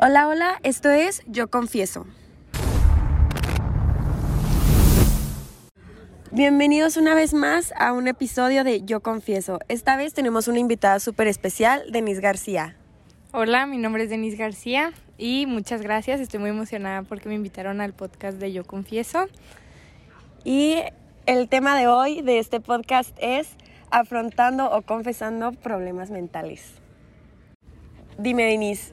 Hola, hola, esto es Yo Confieso. Bienvenidos una vez más a un episodio de Yo Confieso. Esta vez tenemos una invitada súper especial, Denise García. Hola, mi nombre es Denise García y muchas gracias. Estoy muy emocionada porque me invitaron al podcast de Yo Confieso. Y el tema de hoy de este podcast es afrontando o confesando problemas mentales. Dime, Denise,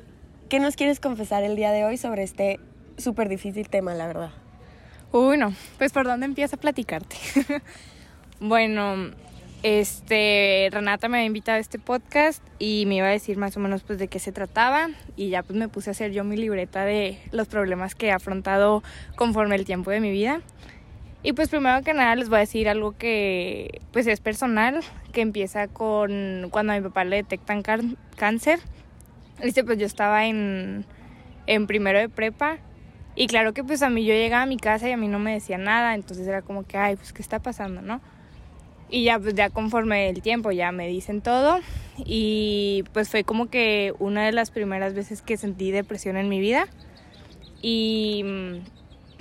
¿qué nos quieres confesar el día de hoy sobre este súper difícil tema, la verdad? Uy, no, pues por dónde empiezo a platicarte. bueno, este, Renata me había invitado a este podcast y me iba a decir más o menos pues de qué se trataba y ya pues me puse a hacer yo mi libreta de los problemas que he afrontado conforme el tiempo de mi vida. Y pues primero que nada les voy a decir algo que pues es personal, que empieza con cuando a mi papá le detectan cáncer. Este pues yo estaba en, en primero de prepa. Y claro que pues a mí yo llegaba a mi casa y a mí no me decía nada, entonces era como que, ay, pues qué está pasando, ¿no? Y ya pues ya conforme el tiempo ya me dicen todo. Y pues fue como que una de las primeras veces que sentí depresión en mi vida. Y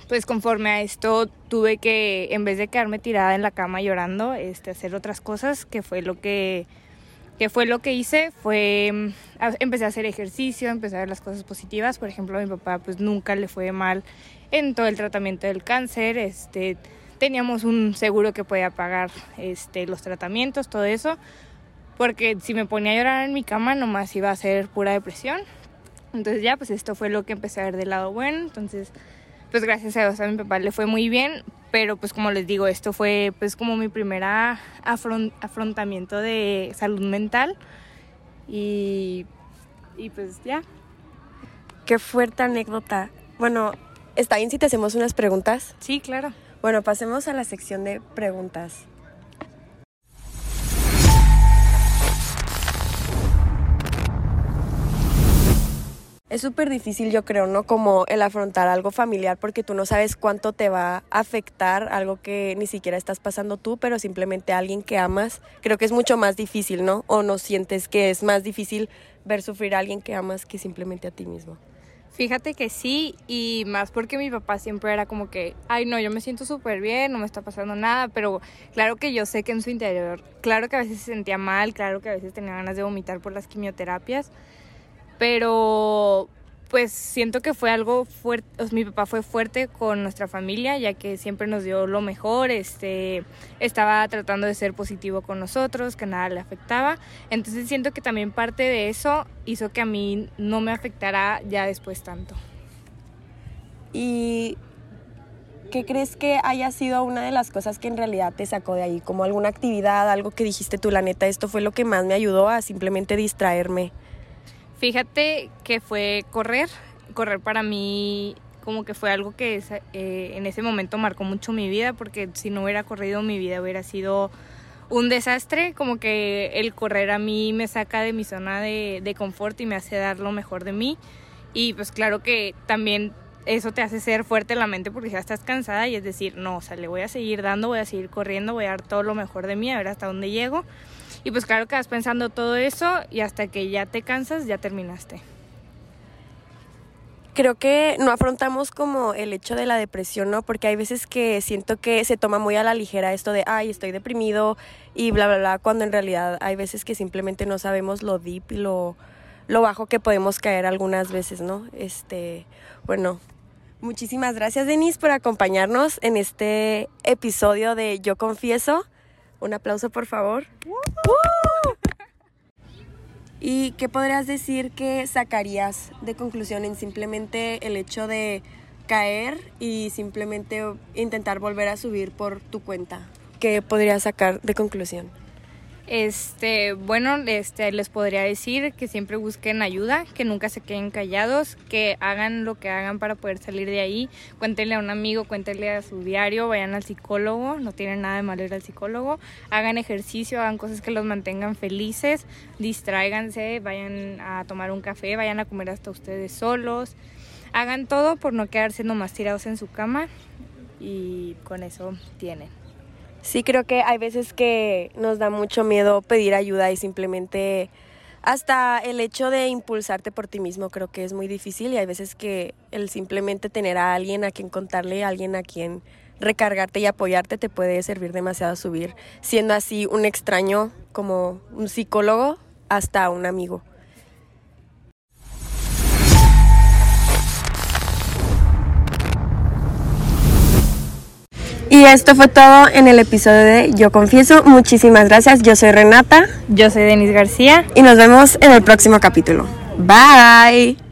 pues conforme a esto tuve que, en vez de quedarme tirada en la cama llorando, este, hacer otras cosas, que fue lo que, que fue lo que hice, fue, mm, empecé a hacer ejercicio, empecé a ver las cosas positivas, por ejemplo, a mi papá pues nunca le fue mal en todo el tratamiento del cáncer, este, teníamos un seguro que podía pagar este, los tratamientos, todo eso, porque si me ponía a llorar en mi cama nomás iba a ser pura depresión. Entonces ya, pues esto fue lo que empecé a ver del lado bueno, entonces pues gracias a Dios a mi papá le fue muy bien, pero pues como les digo, esto fue pues como mi primera afrontamiento de salud mental y, y pues ya. Qué fuerte anécdota. Bueno, ¿está bien si te hacemos unas preguntas? Sí, claro. Bueno, pasemos a la sección de preguntas. Es súper difícil, yo creo, ¿no? Como el afrontar algo familiar porque tú no sabes cuánto te va a afectar algo que ni siquiera estás pasando tú, pero simplemente alguien que amas. Creo que es mucho más difícil, ¿no? O no sientes que es más difícil ver sufrir a alguien que amas que simplemente a ti mismo. Fíjate que sí, y más porque mi papá siempre era como que, ay no, yo me siento súper bien, no me está pasando nada, pero claro que yo sé que en su interior, claro que a veces se sentía mal, claro que a veces tenía ganas de vomitar por las quimioterapias, pero pues siento que fue algo fuerte, mi papá fue fuerte con nuestra familia, ya que siempre nos dio lo mejor, este, estaba tratando de ser positivo con nosotros, que nada le afectaba. Entonces siento que también parte de eso hizo que a mí no me afectara ya después tanto. ¿Y qué crees que haya sido una de las cosas que en realidad te sacó de ahí? Como alguna actividad, algo que dijiste tú, la neta, esto fue lo que más me ayudó a simplemente distraerme. Fíjate que fue correr. Correr para mí como que fue algo que eh, en ese momento marcó mucho mi vida porque si no hubiera corrido mi vida hubiera sido un desastre. Como que el correr a mí me saca de mi zona de, de confort y me hace dar lo mejor de mí. Y pues claro que también eso te hace ser fuerte la mente porque ya estás cansada y es decir, no, o sea, le voy a seguir dando, voy a seguir corriendo, voy a dar todo lo mejor de mí, a ver hasta dónde llego. Y pues claro que vas pensando todo eso y hasta que ya te cansas, ya terminaste. Creo que no afrontamos como el hecho de la depresión, ¿no? Porque hay veces que siento que se toma muy a la ligera esto de, ay, estoy deprimido y bla, bla, bla, cuando en realidad hay veces que simplemente no sabemos lo deep y lo, lo bajo que podemos caer algunas veces, ¿no? Este, bueno, muchísimas gracias Denise por acompañarnos en este episodio de Yo Confieso. Un aplauso, por favor. ¿Y qué podrías decir que sacarías de conclusión en simplemente el hecho de caer y simplemente intentar volver a subir por tu cuenta? ¿Qué podrías sacar de conclusión? Este, bueno, este, les podría decir que siempre busquen ayuda, que nunca se queden callados, que hagan lo que hagan para poder salir de ahí. Cuéntenle a un amigo, cuéntenle a su diario, vayan al psicólogo, no tienen nada de malo ir al psicólogo. Hagan ejercicio, hagan cosas que los mantengan felices, distráiganse, vayan a tomar un café, vayan a comer hasta ustedes solos. Hagan todo por no quedarse nomás tirados en su cama y con eso tienen. Sí, creo que hay veces que nos da mucho miedo pedir ayuda y simplemente hasta el hecho de impulsarte por ti mismo creo que es muy difícil y hay veces que el simplemente tener a alguien a quien contarle, a alguien a quien recargarte y apoyarte te puede servir demasiado a subir, siendo así un extraño como un psicólogo hasta un amigo. Y esto fue todo en el episodio de Yo Confieso. Muchísimas gracias. Yo soy Renata. Yo soy Denise García. Y nos vemos en el próximo capítulo. Bye.